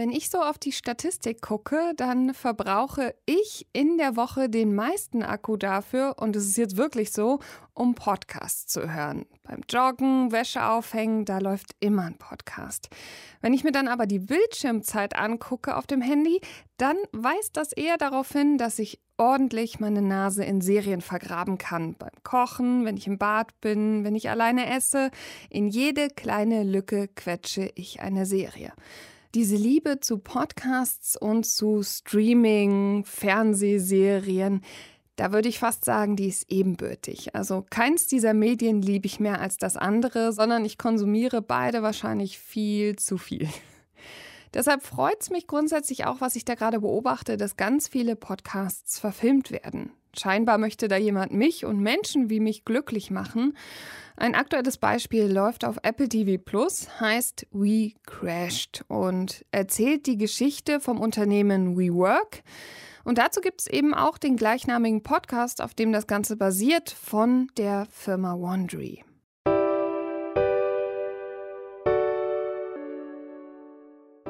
Wenn ich so auf die Statistik gucke, dann verbrauche ich in der Woche den meisten Akku dafür, und es ist jetzt wirklich so, um Podcasts zu hören. Beim Joggen, Wäsche aufhängen, da läuft immer ein Podcast. Wenn ich mir dann aber die Bildschirmzeit angucke auf dem Handy, dann weist das eher darauf hin, dass ich ordentlich meine Nase in Serien vergraben kann. Beim Kochen, wenn ich im Bad bin, wenn ich alleine esse. In jede kleine Lücke quetsche ich eine Serie diese Liebe zu Podcasts und zu Streaming, Fernsehserien, da würde ich fast sagen, die ist ebenbürtig. Also keins dieser Medien liebe ich mehr als das andere, sondern ich konsumiere beide wahrscheinlich viel zu viel. Deshalb freut es mich grundsätzlich auch, was ich da gerade beobachte, dass ganz viele Podcasts verfilmt werden. Scheinbar möchte da jemand mich und Menschen wie mich glücklich machen. Ein aktuelles Beispiel läuft auf Apple TV Plus, heißt We Crashed und erzählt die Geschichte vom Unternehmen WeWork. Und dazu gibt es eben auch den gleichnamigen Podcast, auf dem das Ganze basiert, von der Firma Wondery.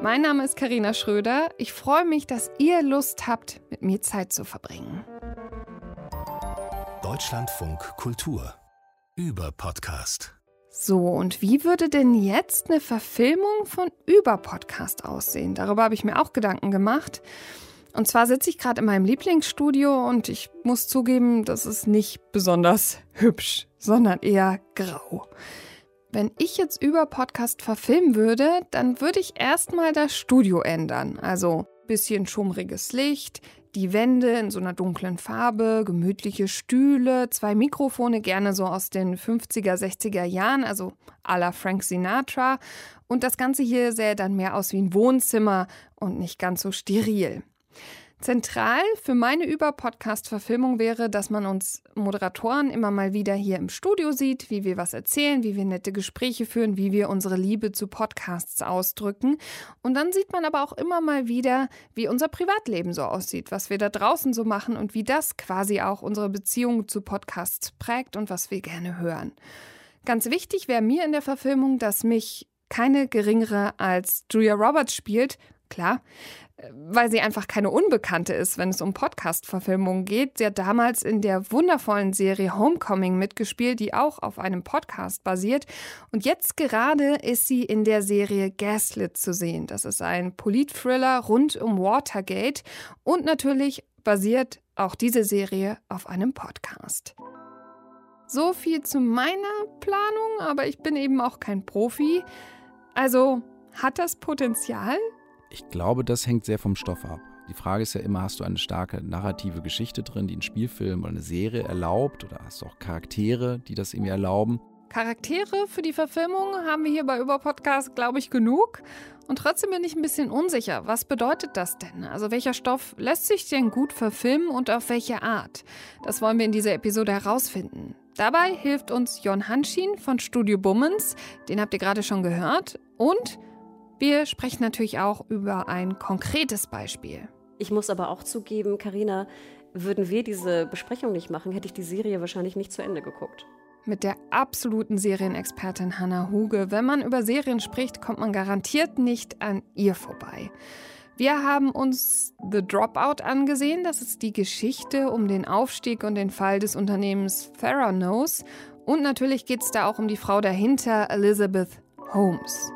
Mein Name ist Karina Schröder. Ich freue mich, dass ihr Lust habt, mit mir Zeit zu verbringen. Deutschlandfunk Kultur über Podcast. So, und wie würde denn jetzt eine Verfilmung von Über Podcast aussehen? Darüber habe ich mir auch Gedanken gemacht. Und zwar sitze ich gerade in meinem Lieblingsstudio und ich muss zugeben, das ist nicht besonders hübsch, sondern eher grau. Wenn ich jetzt über Podcast verfilmen würde, dann würde ich erstmal das Studio ändern. Also bisschen schummriges Licht, die Wände in so einer dunklen Farbe, gemütliche Stühle, zwei Mikrofone, gerne so aus den 50er, 60er Jahren, also à la Frank Sinatra. Und das Ganze hier sähe dann mehr aus wie ein Wohnzimmer und nicht ganz so steril. Zentral für meine Über-Podcast-Verfilmung wäre, dass man uns Moderatoren immer mal wieder hier im Studio sieht, wie wir was erzählen, wie wir nette Gespräche führen, wie wir unsere Liebe zu Podcasts ausdrücken. Und dann sieht man aber auch immer mal wieder, wie unser Privatleben so aussieht, was wir da draußen so machen und wie das quasi auch unsere Beziehung zu Podcasts prägt und was wir gerne hören. Ganz wichtig wäre mir in der Verfilmung, dass mich keine geringere als Julia Roberts spielt, klar, weil sie einfach keine Unbekannte ist, wenn es um Podcast-Verfilmungen geht. Sie hat damals in der wundervollen Serie Homecoming mitgespielt, die auch auf einem Podcast basiert. Und jetzt gerade ist sie in der Serie Gaslit zu sehen. Das ist ein Polit-Thriller rund um Watergate. Und natürlich basiert auch diese Serie auf einem Podcast. So viel zu meiner Planung, aber ich bin eben auch kein Profi. Also hat das Potenzial? Ich glaube, das hängt sehr vom Stoff ab. Die Frage ist ja immer, hast du eine starke narrative Geschichte drin, die einen Spielfilm oder eine Serie erlaubt? Oder hast du auch Charaktere, die das irgendwie erlauben? Charaktere für die Verfilmung haben wir hier bei Überpodcast, glaube ich, genug. Und trotzdem bin ich ein bisschen unsicher. Was bedeutet das denn? Also welcher Stoff lässt sich denn gut verfilmen und auf welche Art? Das wollen wir in dieser Episode herausfinden. Dabei hilft uns Jon Hanschin von Studio Bummens. Den habt ihr gerade schon gehört. Und wir sprechen natürlich auch über ein konkretes Beispiel. Ich muss aber auch zugeben, Karina, würden wir diese Besprechung nicht machen, hätte ich die Serie wahrscheinlich nicht zu Ende geguckt. Mit der absoluten Serienexpertin Hannah Huge. Wenn man über Serien spricht, kommt man garantiert nicht an ihr vorbei. Wir haben uns The Dropout angesehen. Das ist die Geschichte um den Aufstieg und den Fall des Unternehmens Theranos. Und natürlich geht es da auch um die Frau dahinter, Elizabeth Holmes.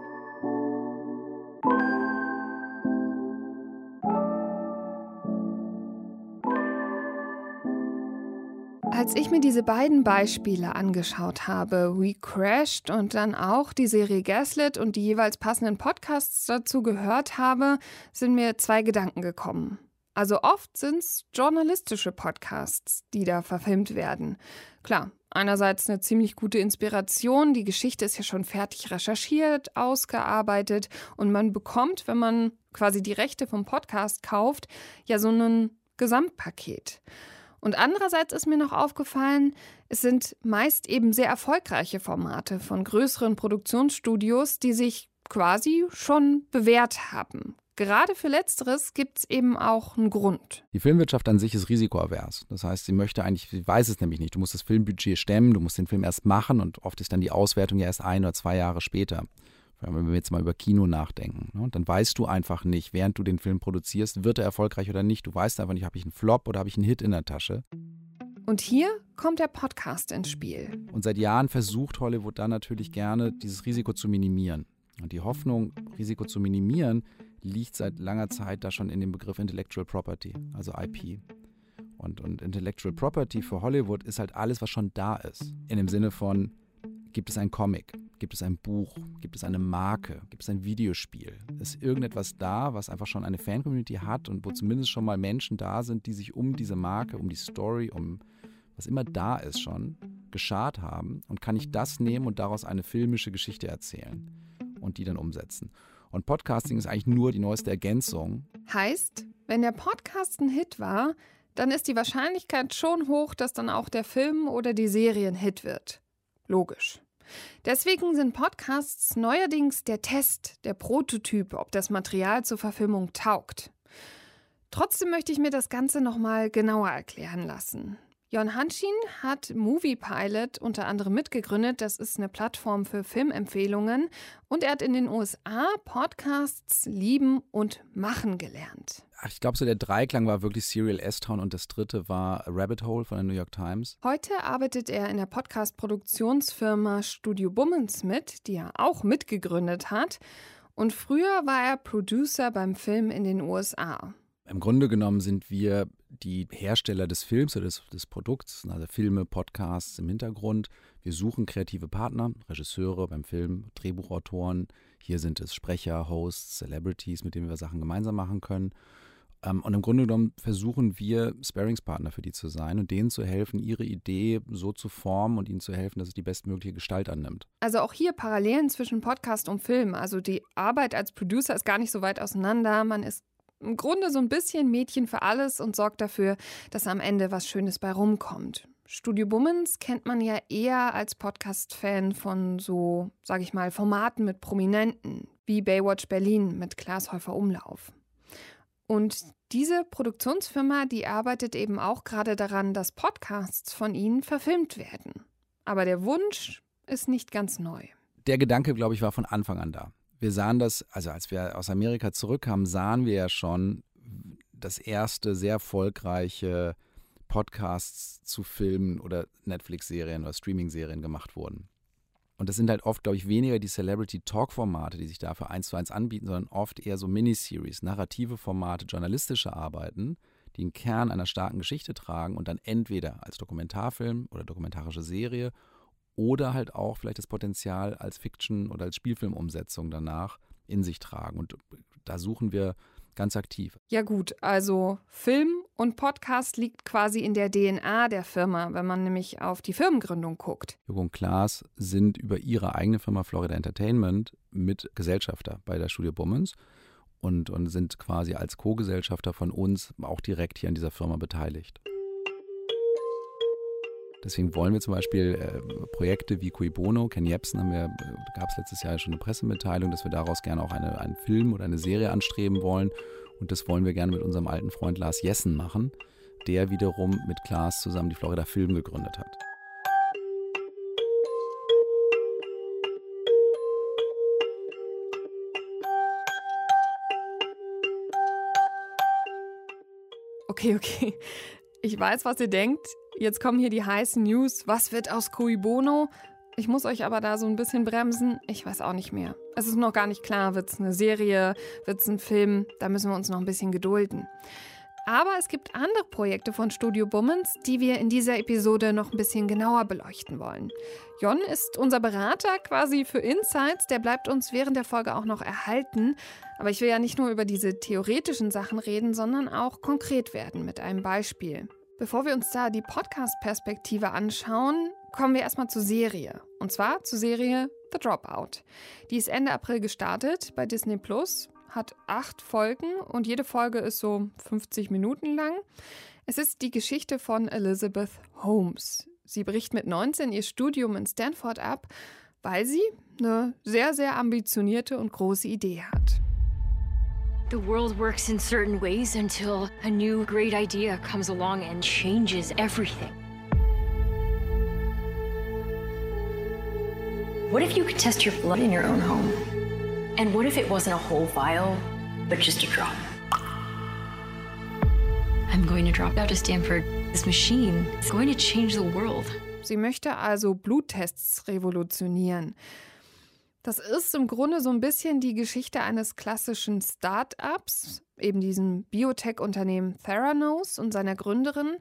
Als ich mir diese beiden Beispiele angeschaut habe, We Crashed und dann auch die Serie Gaslit und die jeweils passenden Podcasts dazu gehört habe, sind mir zwei Gedanken gekommen. Also oft sind es journalistische Podcasts, die da verfilmt werden. Klar, einerseits eine ziemlich gute Inspiration, die Geschichte ist ja schon fertig recherchiert, ausgearbeitet und man bekommt, wenn man quasi die Rechte vom Podcast kauft, ja so ein Gesamtpaket. Und andererseits ist mir noch aufgefallen, es sind meist eben sehr erfolgreiche Formate von größeren Produktionsstudios, die sich quasi schon bewährt haben. Gerade für Letzteres gibt es eben auch einen Grund. Die Filmwirtschaft an sich ist risikoavers. Das heißt, sie möchte eigentlich, sie weiß es nämlich nicht. Du musst das Filmbudget stemmen, du musst den Film erst machen und oft ist dann die Auswertung ja erst ein oder zwei Jahre später. Wenn wir jetzt mal über Kino nachdenken, ne? dann weißt du einfach nicht, während du den Film produzierst, wird er erfolgreich oder nicht. Du weißt einfach nicht, habe ich einen Flop oder habe ich einen Hit in der Tasche. Und hier kommt der Podcast ins Spiel. Und seit Jahren versucht Hollywood dann natürlich gerne, dieses Risiko zu minimieren. Und die Hoffnung, Risiko zu minimieren, liegt seit langer Zeit da schon in dem Begriff Intellectual Property, also IP. Und, und Intellectual Property für Hollywood ist halt alles, was schon da ist. In dem Sinne von, gibt es ein Comic, gibt es ein Buch, gibt es eine Marke, gibt es ein Videospiel. Ist irgendetwas da, was einfach schon eine Fan-Community hat und wo zumindest schon mal Menschen da sind, die sich um diese Marke, um die Story, um was immer da ist schon, geschart haben und kann ich das nehmen und daraus eine filmische Geschichte erzählen und die dann umsetzen. Und Podcasting ist eigentlich nur die neueste Ergänzung. Heißt, wenn der Podcast ein Hit war, dann ist die Wahrscheinlichkeit schon hoch, dass dann auch der Film oder die Serie ein Hit wird. Logisch. Deswegen sind Podcasts neuerdings der Test, der Prototyp, ob das Material zur Verfilmung taugt. Trotzdem möchte ich mir das Ganze nochmal genauer erklären lassen. Jon Hanschin hat Movie Pilot unter anderem mitgegründet. Das ist eine Plattform für Filmempfehlungen. Und er hat in den USA Podcasts lieben und machen gelernt. Ach, ich glaube, so der Dreiklang war wirklich Serial S-Town und das dritte war Rabbit Hole von der New York Times. Heute arbeitet er in der Podcast-Produktionsfirma Studio Bummens mit, die er auch mitgegründet hat. Und früher war er Producer beim Film in den USA. Im Grunde genommen sind wir die Hersteller des Films oder des, des, Produkts, also Filme, Podcasts im Hintergrund. Wir suchen kreative Partner, Regisseure beim Film, Drehbuchautoren. Hier sind es Sprecher, Hosts, Celebrities, mit denen wir Sachen gemeinsam machen können. Ähm, und im Grunde genommen versuchen wir, Sparingspartner für die zu sein und denen zu helfen, ihre Idee so zu formen und ihnen zu helfen, dass es die bestmögliche Gestalt annimmt. Also auch hier Parallelen zwischen Podcast und Film. Also die Arbeit als Producer ist gar nicht so weit auseinander. Man ist im Grunde so ein bisschen Mädchen für alles und sorgt dafür, dass am Ende was Schönes bei rumkommt. Studio Bummens kennt man ja eher als Podcast-Fan von so, sag ich mal, Formaten mit Prominenten, wie Baywatch Berlin mit Klaas Häufer Umlauf. Und diese Produktionsfirma, die arbeitet eben auch gerade daran, dass Podcasts von ihnen verfilmt werden. Aber der Wunsch ist nicht ganz neu. Der Gedanke, glaube ich, war von Anfang an da wir sahen das, also als wir aus Amerika zurückkamen, sahen wir ja schon das erste sehr erfolgreiche Podcasts zu Filmen oder Netflix-Serien oder Streaming-Serien gemacht wurden. Und das sind halt oft, glaube ich, weniger die Celebrity-Talk-Formate, die sich dafür eins zu eins anbieten, sondern oft eher so Miniseries, narrative Formate, journalistische Arbeiten, die einen Kern einer starken Geschichte tragen und dann entweder als Dokumentarfilm oder dokumentarische Serie oder halt auch vielleicht das Potenzial als Fiction oder als Spielfilmumsetzung danach in sich tragen. Und da suchen wir ganz aktiv. Ja gut, also Film und Podcast liegt quasi in der DNA der Firma, wenn man nämlich auf die Firmengründung guckt. Jürgen und Klaas sind über ihre eigene Firma Florida Entertainment mit Gesellschafter bei der Studio Bummens und, und sind quasi als Co-Gesellschafter von uns auch direkt hier an dieser Firma beteiligt. Deswegen wollen wir zum Beispiel äh, Projekte wie Cui Bono, Ken Jebsen, haben wir, äh, gab es letztes Jahr schon eine Pressemitteilung, dass wir daraus gerne auch eine, einen Film oder eine Serie anstreben wollen. Und das wollen wir gerne mit unserem alten Freund Lars Jessen machen, der wiederum mit Klaas zusammen die Florida Film gegründet hat. Okay, okay. Ich weiß, was ihr denkt. Jetzt kommen hier die heißen News. Was wird aus Cui Bono? Ich muss euch aber da so ein bisschen bremsen. Ich weiß auch nicht mehr. Es ist noch gar nicht klar, wird es eine Serie, wird es ein Film? Da müssen wir uns noch ein bisschen gedulden. Aber es gibt andere Projekte von Studio Bummens, die wir in dieser Episode noch ein bisschen genauer beleuchten wollen. Jon ist unser Berater quasi für Insights, der bleibt uns während der Folge auch noch erhalten. Aber ich will ja nicht nur über diese theoretischen Sachen reden, sondern auch konkret werden mit einem Beispiel. Bevor wir uns da die Podcast-Perspektive anschauen, kommen wir erstmal zur Serie. Und zwar zur Serie The Dropout. Die ist Ende April gestartet bei Disney Plus, hat acht Folgen und jede Folge ist so 50 Minuten lang. Es ist die Geschichte von Elizabeth Holmes. Sie bricht mit 19 ihr Studium in Stanford ab, weil sie eine sehr, sehr ambitionierte und große Idee hat. The world works in certain ways until a new great idea comes along and changes everything. What if you could test your blood in your own home? And what if it wasn't a whole vial, but just a drop? I'm going to drop out of Stanford. This machine is going to change the world. Sie möchte also Bluttests revolutionieren. Das ist im Grunde so ein bisschen die Geschichte eines klassischen Start-ups, eben diesem Biotech-Unternehmen Theranos und seiner Gründerin.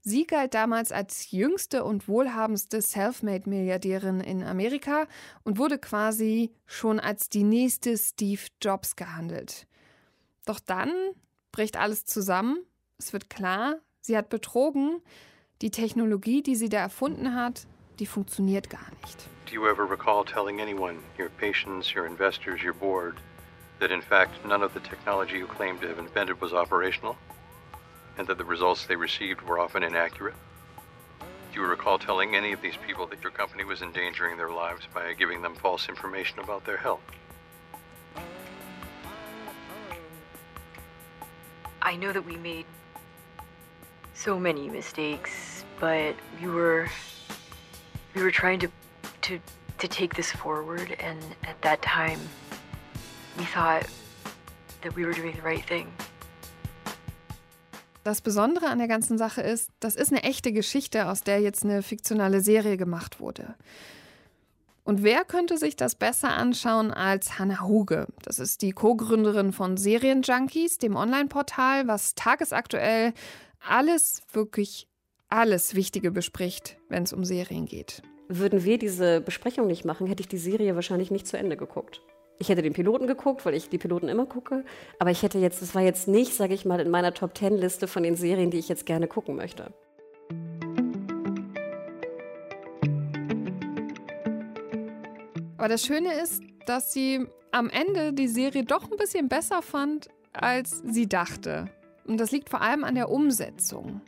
Sie galt damals als jüngste und wohlhabendste Selfmade-Milliardärin in Amerika und wurde quasi schon als die nächste Steve Jobs gehandelt. Doch dann bricht alles zusammen. Es wird klar, sie hat betrogen. Die Technologie, die sie da erfunden hat, die funktioniert gar nicht. Do you ever recall telling anyone, your patients, your investors, your board, that in fact none of the technology you claimed to have invented was operational? And that the results they received were often inaccurate? Do you recall telling any of these people that your company was endangering their lives by giving them false information about their health? I know that we made so many mistakes, but we were we were trying to to to take this forward and at that time we thought that we were doing the right thing. Das Besondere an der ganzen Sache ist, das ist eine echte Geschichte, aus der jetzt eine fiktionale Serie gemacht wurde. Und wer könnte sich das besser anschauen als Hannah Huge? Das ist die Co-Gründerin von Serienjunkies, dem Online-Portal, was tagesaktuell alles, wirklich alles Wichtige bespricht, wenn es um Serien geht. Würden wir diese Besprechung nicht machen, hätte ich die Serie wahrscheinlich nicht zu Ende geguckt. Ich hätte den Piloten geguckt, weil ich die Piloten immer gucke. Aber ich hätte jetzt, das war jetzt nicht, sage ich mal, in meiner Top Ten Liste von den Serien, die ich jetzt gerne gucken möchte. Aber das Schöne ist, dass sie am Ende die Serie doch ein bisschen besser fand, als sie dachte. Und das liegt vor allem an der Umsetzung.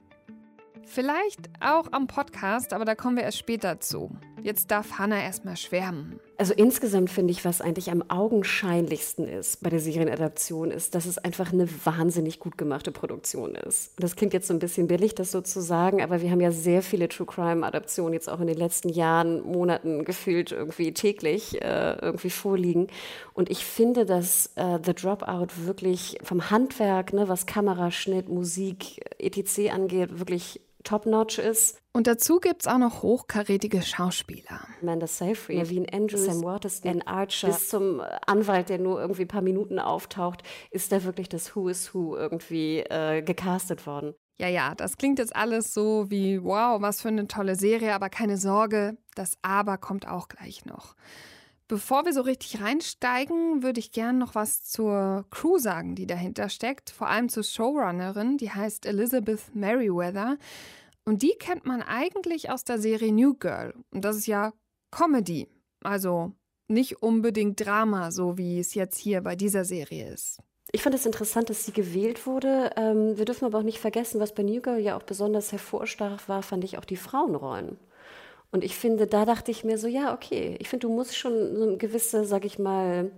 Vielleicht auch am Podcast, aber da kommen wir erst später zu. Jetzt darf Hannah erstmal schwärmen. Also insgesamt finde ich, was eigentlich am augenscheinlichsten ist bei der Serienadaption, ist, dass es einfach eine wahnsinnig gut gemachte Produktion ist. Das klingt jetzt so ein bisschen billig, das so zu sagen, aber wir haben ja sehr viele True Crime-Adaptionen jetzt auch in den letzten Jahren, Monaten gefühlt irgendwie täglich äh, irgendwie vorliegen. Und ich finde, dass äh, The Dropout wirklich vom Handwerk, ne, was Kameraschnitt, Musik, etc. angeht, wirklich top-notch ist. Und dazu gibt es auch noch hochkarätige Schauspieler. Amanda Seyfried, Naveen Andrews, Sam Waterston, Dan Archer, bis zum Anwalt, der nur irgendwie ein paar Minuten auftaucht, ist da wirklich das Who is Who irgendwie äh, gecastet worden. Ja, ja, das klingt jetzt alles so wie, wow, was für eine tolle Serie, aber keine Sorge, das Aber kommt auch gleich noch. Bevor wir so richtig reinsteigen, würde ich gerne noch was zur Crew sagen, die dahinter steckt. Vor allem zur Showrunnerin, die heißt Elizabeth Merriweather. Und die kennt man eigentlich aus der Serie New Girl. Und das ist ja Comedy. Also nicht unbedingt Drama, so wie es jetzt hier bei dieser Serie ist. Ich fand es interessant, dass sie gewählt wurde. Ähm, wir dürfen aber auch nicht vergessen, was bei New Girl ja auch besonders hervorstach war, fand ich auch die Frauenrollen. Und ich finde, da dachte ich mir so, ja, okay, ich finde, du musst schon so eine gewisse, sag ich mal,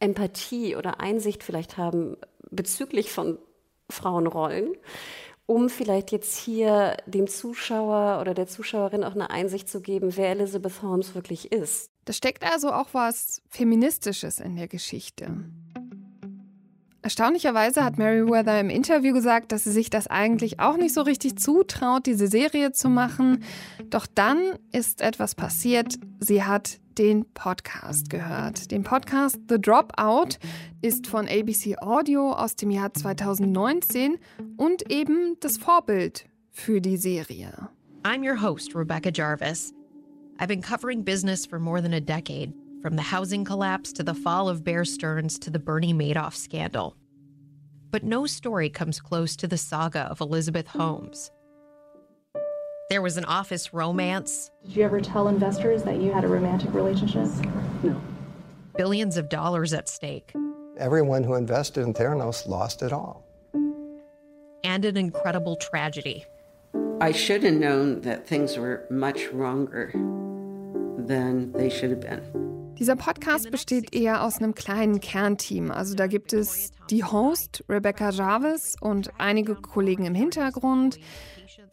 Empathie oder Einsicht vielleicht haben bezüglich von Frauenrollen, um vielleicht jetzt hier dem Zuschauer oder der Zuschauerin auch eine Einsicht zu geben, wer Elizabeth Holmes wirklich ist. Da steckt also auch was Feministisches in der Geschichte. Erstaunlicherweise hat Meriwether im Interview gesagt, dass sie sich das eigentlich auch nicht so richtig zutraut, diese Serie zu machen. Doch dann ist etwas passiert. Sie hat den Podcast gehört. Den Podcast The Dropout ist von ABC Audio aus dem Jahr 2019 und eben das Vorbild für die Serie. I'm your host, Rebecca Jarvis. I've been covering business for more than a decade. From the housing collapse to the fall of Bear Stearns to the Bernie Madoff scandal. But no story comes close to the saga of Elizabeth Holmes. There was an office romance. Did you ever tell investors that you had a romantic relationship? No. Billions of dollars at stake. Everyone who invested in Theranos lost it all. And an incredible tragedy. I should have known that things were much wronger than they should have been. Dieser Podcast besteht eher aus einem kleinen Kernteam. Also da gibt es die Host Rebecca Jarvis und einige Kollegen im Hintergrund.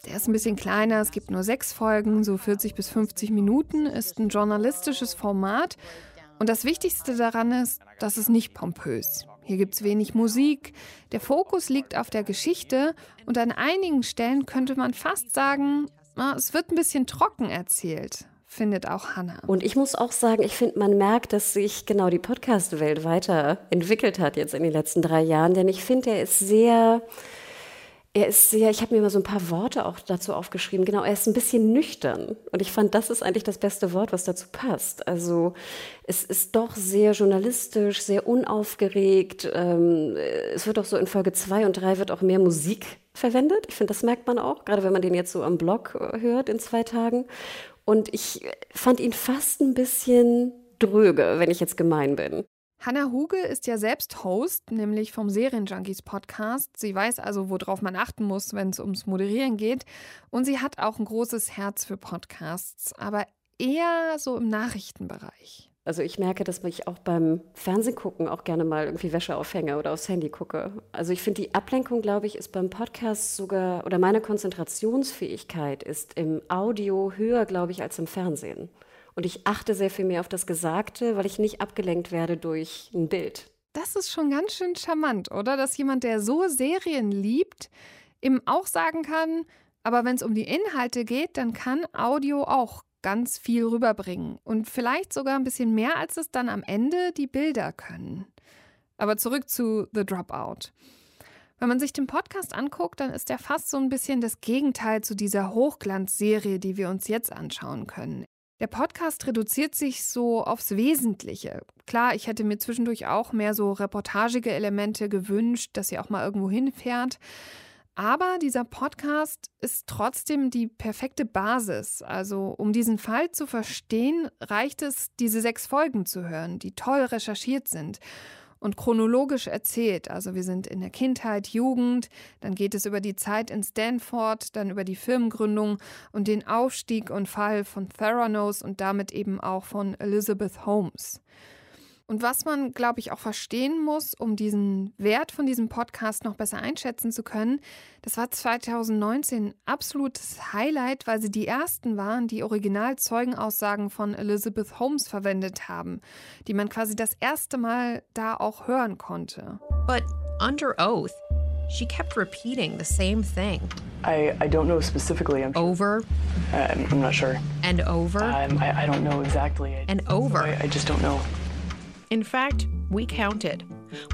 Der ist ein bisschen kleiner, es gibt nur sechs Folgen, so 40 bis 50 Minuten, ist ein journalistisches Format. Und das Wichtigste daran ist, dass es nicht pompös. Hier gibt es wenig Musik, der Fokus liegt auf der Geschichte und an einigen Stellen könnte man fast sagen, es wird ein bisschen trocken erzählt findet auch Hannah. Und ich muss auch sagen, ich finde, man merkt, dass sich genau die Podcast-Welt weiterentwickelt hat jetzt in den letzten drei Jahren, denn ich finde, er ist sehr, er ist sehr, ich habe mir mal so ein paar Worte auch dazu aufgeschrieben, genau, er ist ein bisschen nüchtern. Und ich fand, das ist eigentlich das beste Wort, was dazu passt. Also es ist doch sehr journalistisch, sehr unaufgeregt. Ähm, es wird auch so in Folge zwei und drei wird auch mehr Musik verwendet. Ich finde, das merkt man auch, gerade wenn man den jetzt so am Blog äh, hört in zwei Tagen. Und ich fand ihn fast ein bisschen dröge, wenn ich jetzt gemein bin. Hannah Huge ist ja selbst Host, nämlich vom Serienjunkies Podcast. Sie weiß also, worauf man achten muss, wenn es ums Moderieren geht. Und sie hat auch ein großes Herz für Podcasts, aber eher so im Nachrichtenbereich. Also ich merke, dass ich auch beim Fernsehgucken auch gerne mal irgendwie Wäsche aufhänge oder aufs Handy gucke. Also ich finde, die Ablenkung, glaube ich, ist beim Podcast sogar, oder meine Konzentrationsfähigkeit ist im Audio höher, glaube ich, als im Fernsehen. Und ich achte sehr viel mehr auf das Gesagte, weil ich nicht abgelenkt werde durch ein Bild. Das ist schon ganz schön charmant, oder? Dass jemand, der so Serien liebt, ihm auch sagen kann, aber wenn es um die Inhalte geht, dann kann Audio auch ganz viel rüberbringen. Und vielleicht sogar ein bisschen mehr, als es dann am Ende die Bilder können. Aber zurück zu The Dropout. Wenn man sich den Podcast anguckt, dann ist er fast so ein bisschen das Gegenteil zu dieser Hochglanzserie, die wir uns jetzt anschauen können. Der Podcast reduziert sich so aufs Wesentliche. Klar, ich hätte mir zwischendurch auch mehr so reportagige Elemente gewünscht, dass sie auch mal irgendwo hinfährt. Aber dieser Podcast ist trotzdem die perfekte Basis. Also, um diesen Fall zu verstehen, reicht es, diese sechs Folgen zu hören, die toll recherchiert sind und chronologisch erzählt. Also wir sind in der Kindheit, Jugend, dann geht es über die Zeit in Stanford, dann über die Firmengründung und den Aufstieg und Fall von Theranos und damit eben auch von Elizabeth Holmes. Und was man, glaube ich, auch verstehen muss, um diesen Wert von diesem Podcast noch besser einschätzen zu können, das war 2019 absolutes Highlight, weil sie die ersten waren, die Originalzeugenaussagen von Elizabeth Holmes verwendet haben, die man quasi das erste Mal da auch hören konnte. But under oath, she kept repeating the same thing. I, I don't know specifically. I'm sure. Over. I'm, I'm not sure. And over. Um, I, I don't know exactly. And over. I, I just don't know. In fact, we counted.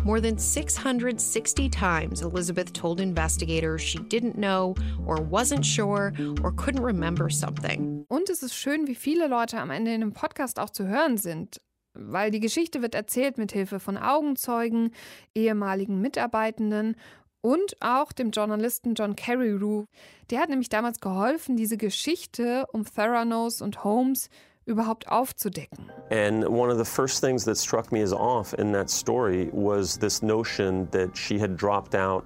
More than 660 times Elizabeth told investigators she didn't know or wasn't sure or couldn't remember something. Und es ist schön, wie viele Leute am Ende in dem Podcast auch zu hören sind. Weil die Geschichte wird erzählt mit Hilfe von Augenzeugen, ehemaligen Mitarbeitenden und auch dem Journalisten John Carreyrou. Der hat nämlich damals geholfen, diese Geschichte um Theranos und Holmes überhaupt aufzudecken. And one of the first things that struck me as off in that story was this notion that she had dropped out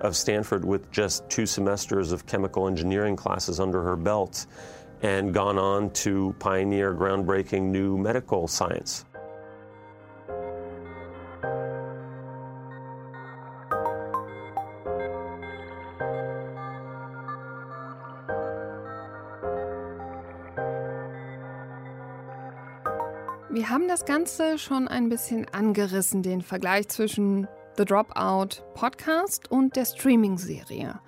of Stanford with just two semesters of chemical engineering classes under her belt and gone on to pioneer groundbreaking new medical science. Das Ganze schon ein bisschen angerissen, den Vergleich zwischen The Dropout Podcast und der Streaming-Serie.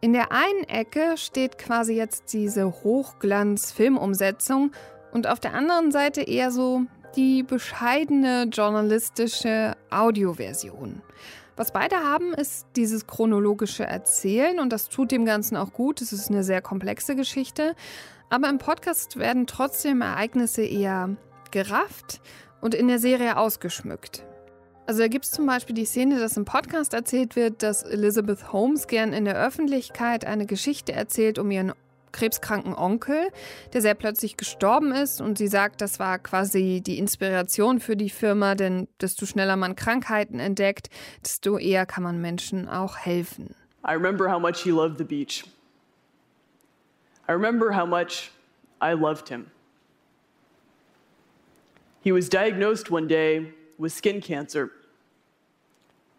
In der einen Ecke steht quasi jetzt diese Hochglanz-Filmumsetzung und auf der anderen Seite eher so die bescheidene journalistische Audioversion. Was beide haben, ist dieses chronologische Erzählen und das tut dem Ganzen auch gut. Es ist eine sehr komplexe Geschichte. Aber im Podcast werden trotzdem Ereignisse eher gerafft und in der Serie ausgeschmückt. Also da gibt es zum Beispiel die Szene, dass im Podcast erzählt wird, dass Elizabeth Holmes gern in der Öffentlichkeit eine Geschichte erzählt um ihren krebskranken Onkel, der sehr plötzlich gestorben ist und sie sagt, das war quasi die Inspiration für die Firma, denn desto schneller man Krankheiten entdeckt, desto eher kann man Menschen auch helfen. I remember how much he loved the beach. I remember how much I loved him. He was diagnosed one day with skin cancer,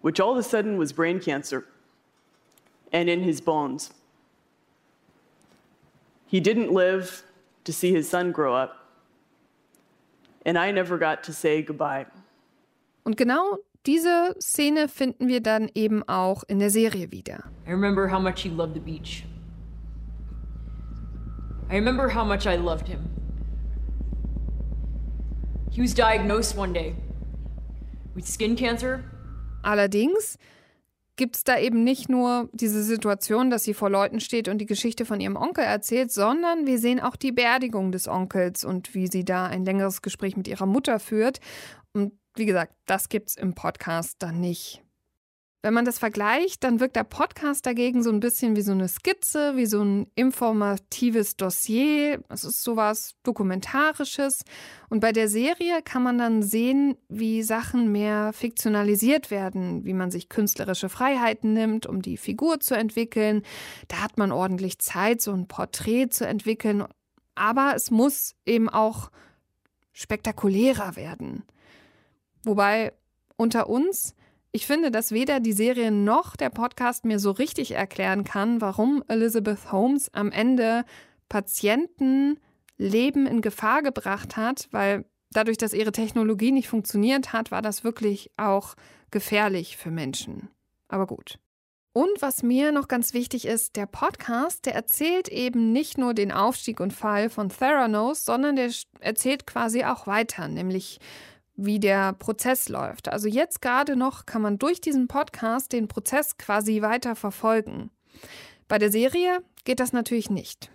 which all of a sudden was brain cancer and in his bones. He didn't live to see his son grow up, and I never got to say goodbye. Und genau diese Szene finden wir dann eben auch in der Serie wieder. I remember how much he loved the beach. I remember how much I loved him. He was diagnosed one day with skin cancer. Allerdings gibt es da eben nicht nur diese Situation, dass sie vor Leuten steht und die Geschichte von ihrem Onkel erzählt, sondern wir sehen auch die Beerdigung des Onkels und wie sie da ein längeres Gespräch mit ihrer Mutter führt. Und wie gesagt, das gibt es im Podcast dann nicht. Wenn man das vergleicht, dann wirkt der Podcast dagegen so ein bisschen wie so eine Skizze, wie so ein informatives Dossier. Es ist sowas Dokumentarisches. Und bei der Serie kann man dann sehen, wie Sachen mehr fiktionalisiert werden, wie man sich künstlerische Freiheiten nimmt, um die Figur zu entwickeln. Da hat man ordentlich Zeit, so ein Porträt zu entwickeln. Aber es muss eben auch spektakulärer werden. Wobei unter uns, ich finde, dass weder die Serie noch der Podcast mir so richtig erklären kann, warum Elizabeth Holmes am Ende Patienten Leben in Gefahr gebracht hat, weil dadurch, dass ihre Technologie nicht funktioniert hat, war das wirklich auch gefährlich für Menschen. Aber gut. Und was mir noch ganz wichtig ist, der Podcast, der erzählt eben nicht nur den Aufstieg und Fall von Theranos, sondern der erzählt quasi auch weiter, nämlich wie der Prozess läuft. Also jetzt gerade noch kann man durch diesen Podcast den Prozess quasi weiter verfolgen. Bei der Serie geht das natürlich nicht.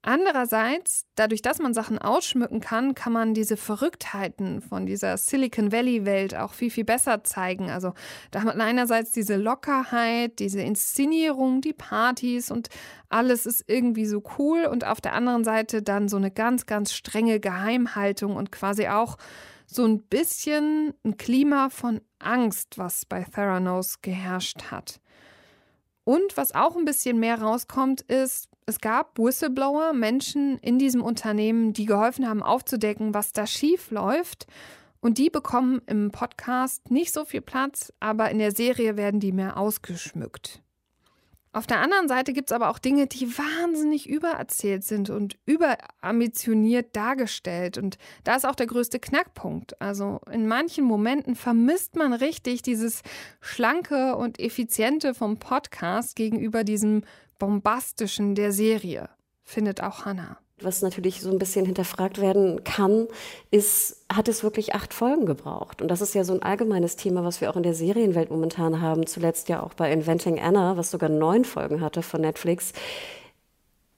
Andererseits, dadurch, dass man Sachen ausschmücken kann, kann man diese Verrücktheiten von dieser Silicon Valley-Welt auch viel, viel besser zeigen. Also da hat man einerseits diese Lockerheit, diese Inszenierung, die Partys und alles ist irgendwie so cool und auf der anderen Seite dann so eine ganz, ganz strenge Geheimhaltung und quasi auch so ein bisschen ein Klima von Angst, was bei Theranos geherrscht hat. Und was auch ein bisschen mehr rauskommt, ist, es gab Whistleblower, Menschen in diesem Unternehmen, die geholfen haben aufzudecken, was da schief läuft. Und die bekommen im Podcast nicht so viel Platz, aber in der Serie werden die mehr ausgeschmückt. Auf der anderen Seite gibt es aber auch Dinge, die wahnsinnig übererzählt sind und überambitioniert dargestellt. Und da ist auch der größte Knackpunkt. Also in manchen Momenten vermisst man richtig dieses Schlanke und Effiziente vom Podcast gegenüber diesem Bombastischen der Serie, findet auch Hannah. Was natürlich so ein bisschen hinterfragt werden kann, ist, hat es wirklich acht Folgen gebraucht? Und das ist ja so ein allgemeines Thema, was wir auch in der Serienwelt momentan haben. Zuletzt ja auch bei Inventing Anna, was sogar neun Folgen hatte von Netflix.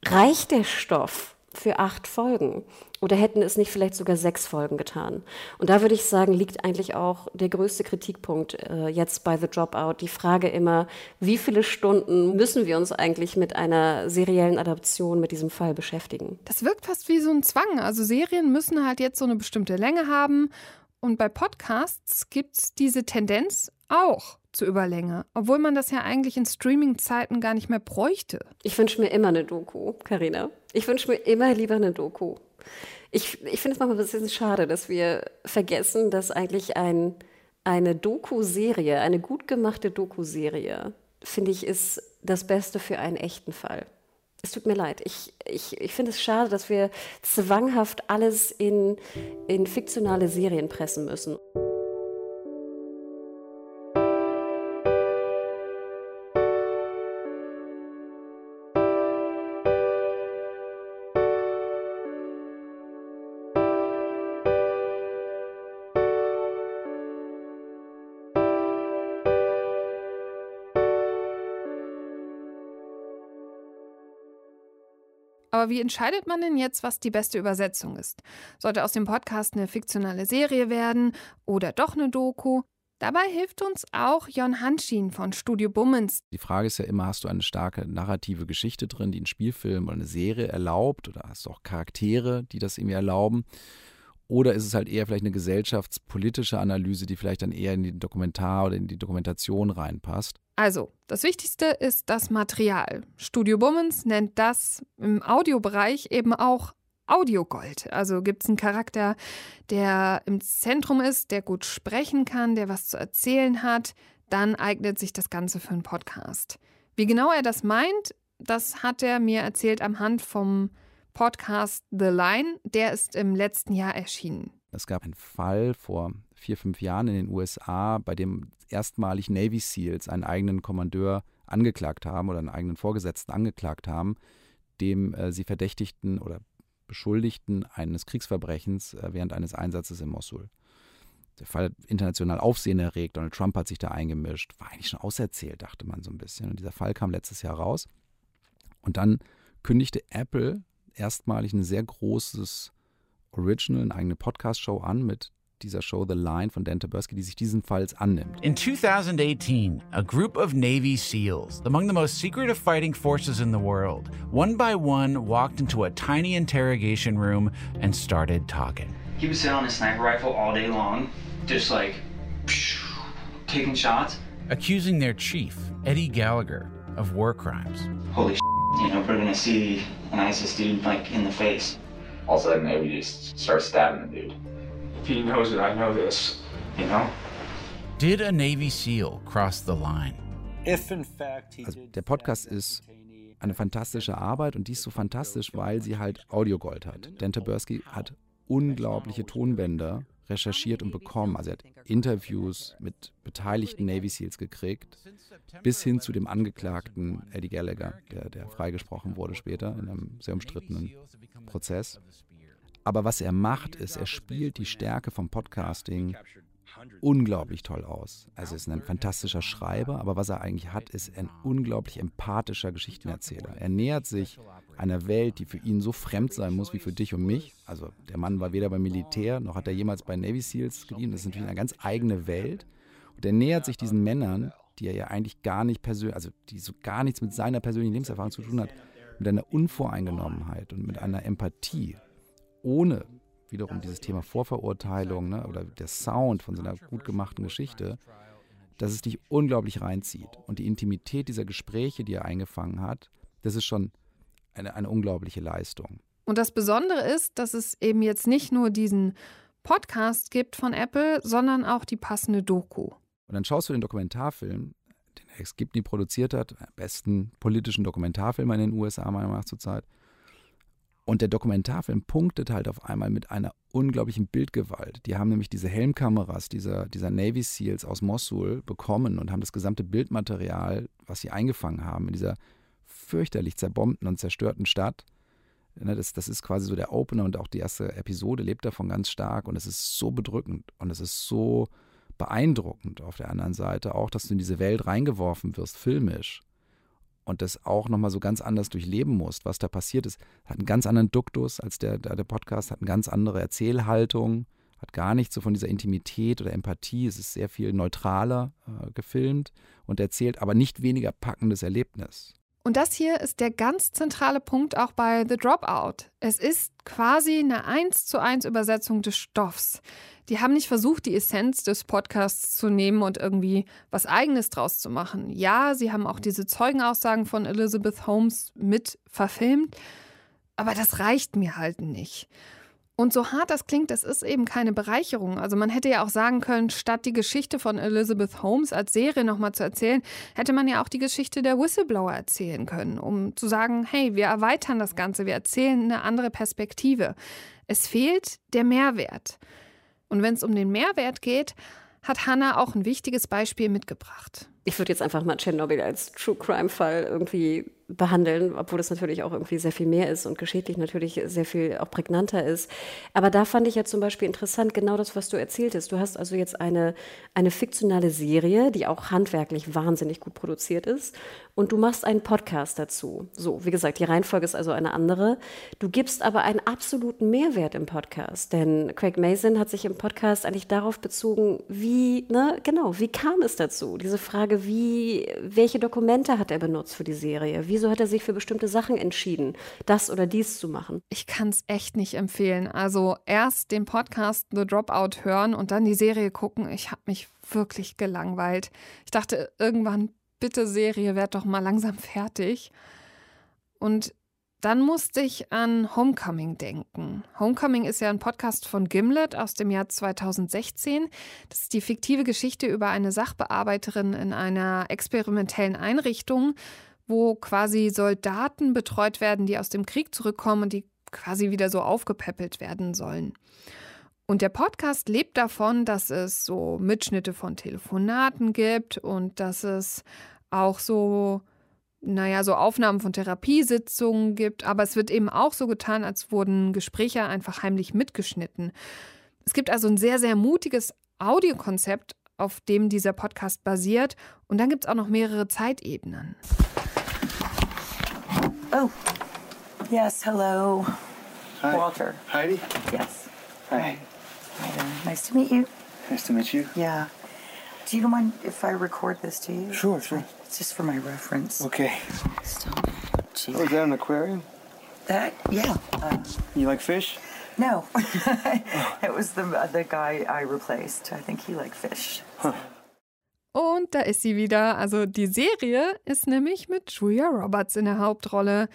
Reicht der Stoff? Für acht Folgen? Oder hätten es nicht vielleicht sogar sechs Folgen getan? Und da würde ich sagen, liegt eigentlich auch der größte Kritikpunkt äh, jetzt bei The Dropout. Die Frage immer, wie viele Stunden müssen wir uns eigentlich mit einer seriellen Adaption mit diesem Fall beschäftigen? Das wirkt fast wie so ein Zwang. Also Serien müssen halt jetzt so eine bestimmte Länge haben. Und bei Podcasts gibt es diese Tendenz auch zur Überlänge, obwohl man das ja eigentlich in Streaming-Zeiten gar nicht mehr bräuchte. Ich wünsche mir immer eine Doku, Karina. Ich wünsche mir immer lieber eine Doku. Ich, ich finde es manchmal ein bisschen schade, dass wir vergessen, dass eigentlich ein, eine Doku-Serie, eine gut gemachte Doku-Serie, finde ich, ist das Beste für einen echten Fall. Es tut mir leid. Ich, ich, ich finde es schade, dass wir zwanghaft alles in, in fiktionale Serien pressen müssen. Aber wie entscheidet man denn jetzt, was die beste Übersetzung ist? Sollte aus dem Podcast eine fiktionale Serie werden oder doch eine Doku? Dabei hilft uns auch Jon Hanschin von Studio Bummens. Die Frage ist ja immer, hast du eine starke narrative Geschichte drin, die einen Spielfilm oder eine Serie erlaubt? Oder hast du auch Charaktere, die das irgendwie erlauben? Oder ist es halt eher vielleicht eine gesellschaftspolitische Analyse, die vielleicht dann eher in die Dokumentar oder in die Dokumentation reinpasst? Also, das Wichtigste ist das Material. Studio Bummens nennt das im Audiobereich eben auch Audiogold. Also gibt es einen Charakter, der im Zentrum ist, der gut sprechen kann, der was zu erzählen hat, dann eignet sich das Ganze für einen Podcast. Wie genau er das meint, das hat er mir erzählt am Hand vom Podcast The Line, der ist im letzten Jahr erschienen. Es gab einen Fall vor vier, fünf Jahren in den USA, bei dem erstmalig Navy SEALs einen eigenen Kommandeur angeklagt haben oder einen eigenen Vorgesetzten angeklagt haben, dem äh, sie verdächtigten oder beschuldigten eines Kriegsverbrechens äh, während eines Einsatzes in Mosul. Der Fall hat international Aufsehen erregt. Donald Trump hat sich da eingemischt. War eigentlich schon auserzählt, dachte man so ein bisschen. Und dieser Fall kam letztes Jahr raus. Und dann kündigte Apple erstmalig ein sehr großes Original, eine eigene Podcast-Show an mit dieser Show The Line von Dan Taberski, die sich diesen Falls annimmt. In 2018, a group of Navy SEALs, among the most secretive fighting forces in the world, one by one walked into a tiny interrogation room and started talking. He would sit on his sniper rifle all day long, just like taking shots. Accusing their chief, Eddie Gallagher, of war crimes. Holy you know, we're gonna see an ISIS dude like in the face. All of a sudden, maybe just start stabbing the dude. If he knows that I know this, you know? Did a Navy SEAL cross the line? Also der Podcast ist eine fantastische Arbeit und die ist so fantastisch, weil sie halt Audiogold hat. Dan Taberski hat unglaubliche Tonbänder recherchiert und bekommen. Also er hat Interviews mit beteiligten Navy SEALs gekriegt, bis hin zu dem Angeklagten Eddie Gallagher, der, der freigesprochen wurde später in einem sehr umstrittenen Prozess. Aber was er macht, ist, er spielt die Stärke vom Podcasting unglaublich toll aus. Also ist ein fantastischer Schreiber, aber was er eigentlich hat, ist ein unglaublich empathischer Geschichtenerzähler. Er nähert sich einer Welt, die für ihn so fremd sein muss wie für dich und mich. Also der Mann war weder beim Militär, noch hat er jemals bei Navy SEALs gedient. Das ist natürlich eine ganz eigene Welt. Und er nähert sich diesen Männern, die er ja eigentlich gar nicht persönlich, also die so gar nichts mit seiner persönlichen Lebenserfahrung zu tun hat, mit einer Unvoreingenommenheit und mit einer Empathie, ohne wiederum dieses Thema Vorverurteilung ne, oder der Sound von so einer gut gemachten Geschichte, dass es dich unglaublich reinzieht. Und die Intimität dieser Gespräche, die er eingefangen hat, das ist schon eine, eine unglaubliche Leistung. Und das Besondere ist, dass es eben jetzt nicht nur diesen Podcast gibt von Apple, sondern auch die passende Doku. Und dann schaust du den Dokumentarfilm, den Ex Gibney produziert hat, besten politischen Dokumentarfilm in den USA meiner Meinung nach zurzeit. Und der Dokumentarfilm punktet halt auf einmal mit einer unglaublichen Bildgewalt. Die haben nämlich diese Helmkameras dieser, dieser Navy SEALs aus Mosul bekommen und haben das gesamte Bildmaterial, was sie eingefangen haben, in dieser fürchterlich zerbombten und zerstörten Stadt. Ne, das, das ist quasi so der Opener und auch die erste Episode lebt davon ganz stark und es ist so bedrückend und es ist so beeindruckend auf der anderen Seite auch, dass du in diese Welt reingeworfen wirst, filmisch und das auch nochmal so ganz anders durchleben musst, was da passiert ist. Hat einen ganz anderen Duktus als der, der Podcast, hat eine ganz andere Erzählhaltung, hat gar nicht so von dieser Intimität oder Empathie. Es ist sehr viel neutraler äh, gefilmt und erzählt aber nicht weniger packendes Erlebnis. Und das hier ist der ganz zentrale Punkt auch bei The Dropout. Es ist quasi eine 1 zu 1 Übersetzung des Stoffs. Die haben nicht versucht, die Essenz des Podcasts zu nehmen und irgendwie was Eigenes draus zu machen. Ja, sie haben auch diese Zeugenaussagen von Elizabeth Holmes mit verfilmt, aber das reicht mir halt nicht. Und so hart das klingt, das ist eben keine Bereicherung. Also man hätte ja auch sagen können, statt die Geschichte von Elizabeth Holmes als Serie nochmal zu erzählen, hätte man ja auch die Geschichte der Whistleblower erzählen können, um zu sagen, hey, wir erweitern das Ganze, wir erzählen eine andere Perspektive. Es fehlt der Mehrwert. Und wenn es um den Mehrwert geht, hat Hannah auch ein wichtiges Beispiel mitgebracht. Ich würde jetzt einfach mal Tschernobyl als True Crime Fall irgendwie behandeln, obwohl das natürlich auch irgendwie sehr viel mehr ist und geschichtlich natürlich sehr viel auch prägnanter ist. Aber da fand ich ja zum Beispiel interessant, genau das, was du erzähltest. Du hast also jetzt eine, eine fiktionale Serie, die auch handwerklich wahnsinnig gut produziert ist und du machst einen Podcast dazu. So, wie gesagt, die Reihenfolge ist also eine andere. Du gibst aber einen absoluten Mehrwert im Podcast, denn Craig Mason hat sich im Podcast eigentlich darauf bezogen, wie, ne, genau, wie kam es dazu? Diese Frage, wie, welche Dokumente hat er benutzt für die Serie? Wie wieso hat er sich für bestimmte Sachen entschieden, das oder dies zu machen? Ich kann es echt nicht empfehlen. Also erst den Podcast The Dropout hören und dann die Serie gucken. Ich habe mich wirklich gelangweilt. Ich dachte irgendwann, bitte Serie, werd doch mal langsam fertig. Und dann musste ich an Homecoming denken. Homecoming ist ja ein Podcast von Gimlet aus dem Jahr 2016. Das ist die fiktive Geschichte über eine Sachbearbeiterin in einer experimentellen Einrichtung, wo quasi Soldaten betreut werden, die aus dem Krieg zurückkommen und die quasi wieder so aufgepäppelt werden sollen. Und der Podcast lebt davon, dass es so Mitschnitte von Telefonaten gibt und dass es auch so, naja, so Aufnahmen von Therapiesitzungen gibt. Aber es wird eben auch so getan, als wurden Gespräche einfach heimlich mitgeschnitten. Es gibt also ein sehr, sehr mutiges Audiokonzept, auf dem dieser Podcast basiert. Und dann gibt es auch noch mehrere Zeitebenen. Oh, yes, hello. Hi. Walter. Heidi? Yes. Hi. Hi there. Nice to meet you. Nice to meet you. Yeah. Do you mind if I record this to you? Sure, sure. It's just for my reference. Okay. Gee. Oh, is that an aquarium? That, yeah. Uh, You like fish? no. it was the, the guy I replaced. I think he liked fish. Und da ist sie wieder. Also die Serie ist nämlich mit Julia Roberts in der Hauptrolle.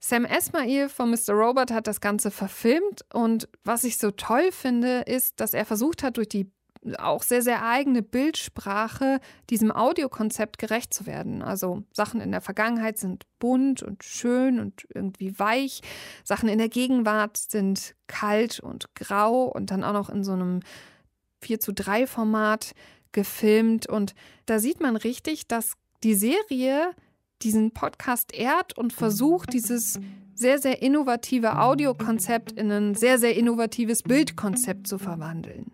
Sam Esmail von Mr. Robot hat das Ganze verfilmt und was ich so toll finde, ist, dass er versucht hat, durch die auch sehr, sehr eigene Bildsprache diesem Audiokonzept gerecht zu werden. Also Sachen in der Vergangenheit sind bunt und schön und irgendwie weich. Sachen in der Gegenwart sind kalt und grau und dann auch noch in so einem 4 zu 3 Format gefilmt. Und da sieht man richtig, dass die Serie diesen Podcast ehrt und versucht, dieses sehr, sehr innovative Audiokonzept in ein sehr, sehr innovatives Bildkonzept zu verwandeln.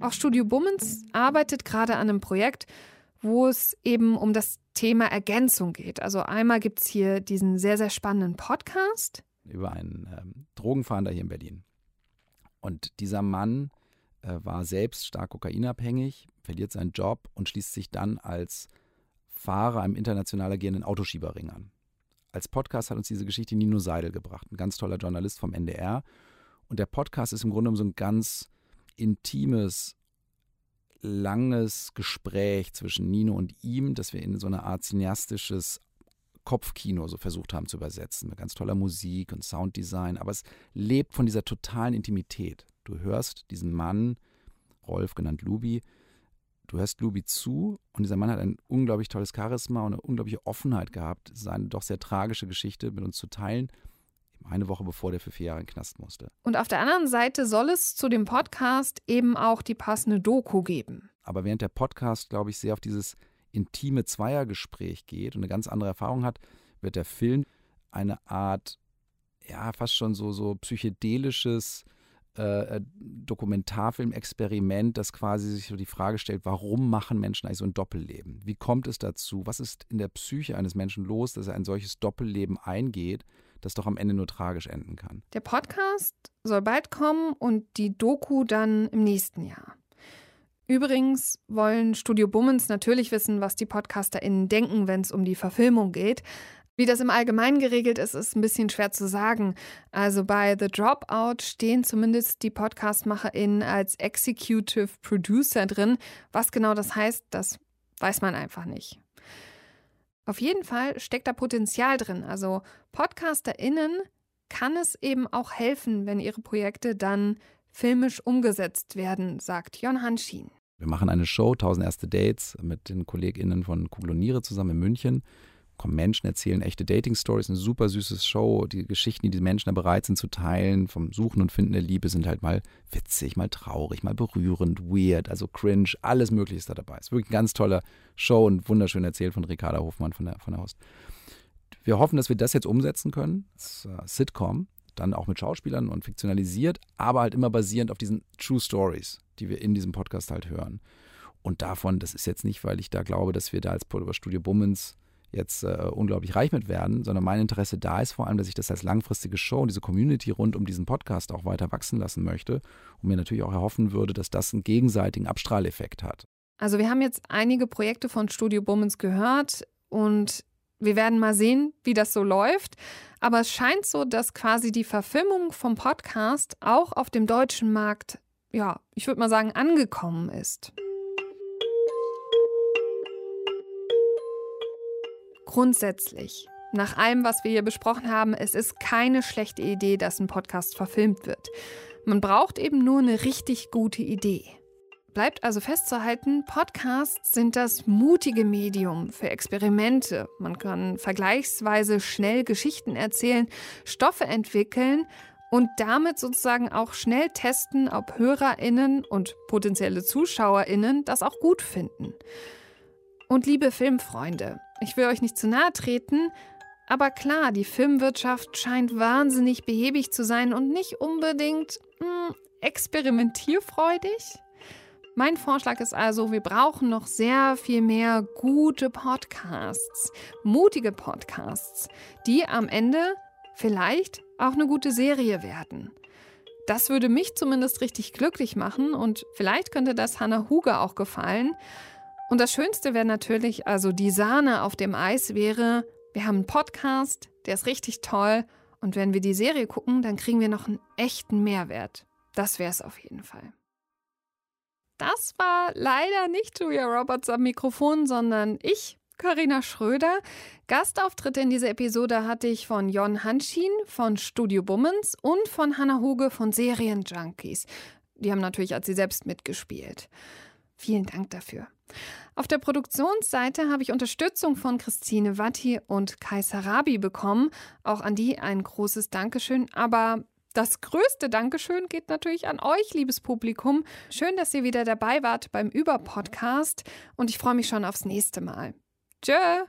Auch Studio Bummens arbeitet gerade an einem Projekt, wo es eben um das Thema Ergänzung geht. Also einmal gibt es hier diesen sehr, sehr spannenden Podcast. über einen ähm, Drogenfahnder hier in Berlin. Und dieser Mann äh, war selbst stark kokainabhängig, verliert seinen Job und schließt sich dann als Fahrer im international agierenden Autoschieberring an. Als Podcast hat uns diese Geschichte Nino Seidel gebracht, ein ganz toller Journalist vom NDR. Und der Podcast ist im Grunde so ein ganz intimes, langes Gespräch zwischen Nino und ihm, das wir in so eine Art cineastisches Kopfkino so versucht haben zu übersetzen, mit ganz toller Musik und Sounddesign, aber es lebt von dieser totalen Intimität. Du hörst diesen Mann, Rolf genannt Lubi, du hörst Lubi zu und dieser Mann hat ein unglaublich tolles Charisma und eine unglaubliche Offenheit gehabt, seine doch sehr tragische Geschichte mit uns zu teilen, eine Woche bevor der für vier Jahre in den Knast musste. Und auf der anderen Seite soll es zu dem Podcast eben auch die passende Doku geben. Aber während der Podcast, glaube ich, sehr auf dieses intime Zweiergespräch geht und eine ganz andere Erfahrung hat, wird der Film eine Art, ja, fast schon so, so psychedelisches äh, Dokumentarfilm-Experiment, das quasi sich so die Frage stellt, warum machen Menschen eigentlich so ein Doppelleben? Wie kommt es dazu? Was ist in der Psyche eines Menschen los, dass er ein solches Doppelleben eingeht, das doch am Ende nur tragisch enden kann? Der Podcast soll bald kommen und die Doku dann im nächsten Jahr. Übrigens wollen Studio Bummens natürlich wissen, was die PodcasterInnen denken, wenn es um die Verfilmung geht. Wie das im Allgemeinen geregelt ist, ist ein bisschen schwer zu sagen. Also bei The Dropout stehen zumindest die PodcastmacherInnen als Executive Producer drin. Was genau das heißt, das weiß man einfach nicht. Auf jeden Fall steckt da Potenzial drin. Also PodcasterInnen kann es eben auch helfen, wenn ihre Projekte dann filmisch umgesetzt werden, sagt Jon Hanschin. Wir machen eine Show, 1000 erste Dates, mit den KollegInnen von Kugel und Niere zusammen in München. Kommen Menschen, erzählen echte Dating-Stories, eine super süße Show. Die Geschichten, die die Menschen da bereit sind zu teilen, vom Suchen und Finden der Liebe, sind halt mal witzig, mal traurig, mal berührend, weird, also cringe, alles Mögliche ist da dabei. Ist wirklich eine ganz tolle Show und wunderschön erzählt von Ricarda Hofmann von der, von der Host. Wir hoffen, dass wir das jetzt umsetzen können. Ist, äh, Sitcom, dann auch mit Schauspielern und fiktionalisiert, aber halt immer basierend auf diesen True Stories, die wir in diesem Podcast halt hören. Und davon, das ist jetzt nicht, weil ich da glaube, dass wir da als Studio Bummens jetzt äh, unglaublich reich mit werden, sondern mein Interesse da ist vor allem, dass ich das als langfristige Show und diese Community rund um diesen Podcast auch weiter wachsen lassen möchte und mir natürlich auch erhoffen würde, dass das einen gegenseitigen Abstrahleffekt hat. Also wir haben jetzt einige Projekte von Studio Bummens gehört und wir werden mal sehen, wie das so läuft. Aber es scheint so, dass quasi die Verfilmung vom Podcast auch auf dem deutschen Markt, ja, ich würde mal sagen, angekommen ist. Grundsätzlich, nach allem, was wir hier besprochen haben, es ist keine schlechte Idee, dass ein Podcast verfilmt wird. Man braucht eben nur eine richtig gute Idee. Bleibt also festzuhalten, Podcasts sind das mutige Medium für Experimente. Man kann vergleichsweise schnell Geschichten erzählen, Stoffe entwickeln und damit sozusagen auch schnell testen, ob Hörerinnen und potenzielle Zuschauerinnen das auch gut finden. Und liebe Filmfreunde, ich will euch nicht zu nahe treten, aber klar, die Filmwirtschaft scheint wahnsinnig behäbig zu sein und nicht unbedingt mh, hm, experimentierfreudig. Mein Vorschlag ist also, wir brauchen noch sehr viel mehr gute Podcasts, mutige Podcasts, die am Ende vielleicht auch eine gute Serie werden. Das würde mich zumindest richtig glücklich machen und vielleicht könnte das Hannah Huge auch gefallen. Und das Schönste wäre natürlich, also die Sahne auf dem Eis wäre, wir haben einen Podcast, der ist richtig toll und wenn wir die Serie gucken, dann kriegen wir noch einen echten Mehrwert. Das wäre es auf jeden Fall. Das war leider nicht Julia Roberts am Mikrofon, sondern ich, Karina Schröder. Gastauftritte in dieser Episode hatte ich von Jon Hanschin von Studio Bummens und von Hannah Huge von Serienjunkies. Die haben natürlich als sie selbst mitgespielt. Vielen Dank dafür. Auf der Produktionsseite habe ich Unterstützung von Christine Watti und Kai Sarabi bekommen. Auch an die ein großes Dankeschön. Aber das größte Dankeschön geht natürlich an euch, liebes Publikum. Schön, dass ihr wieder dabei wart beim Über-Podcast und ich freue mich schon aufs nächste Mal. Tschö!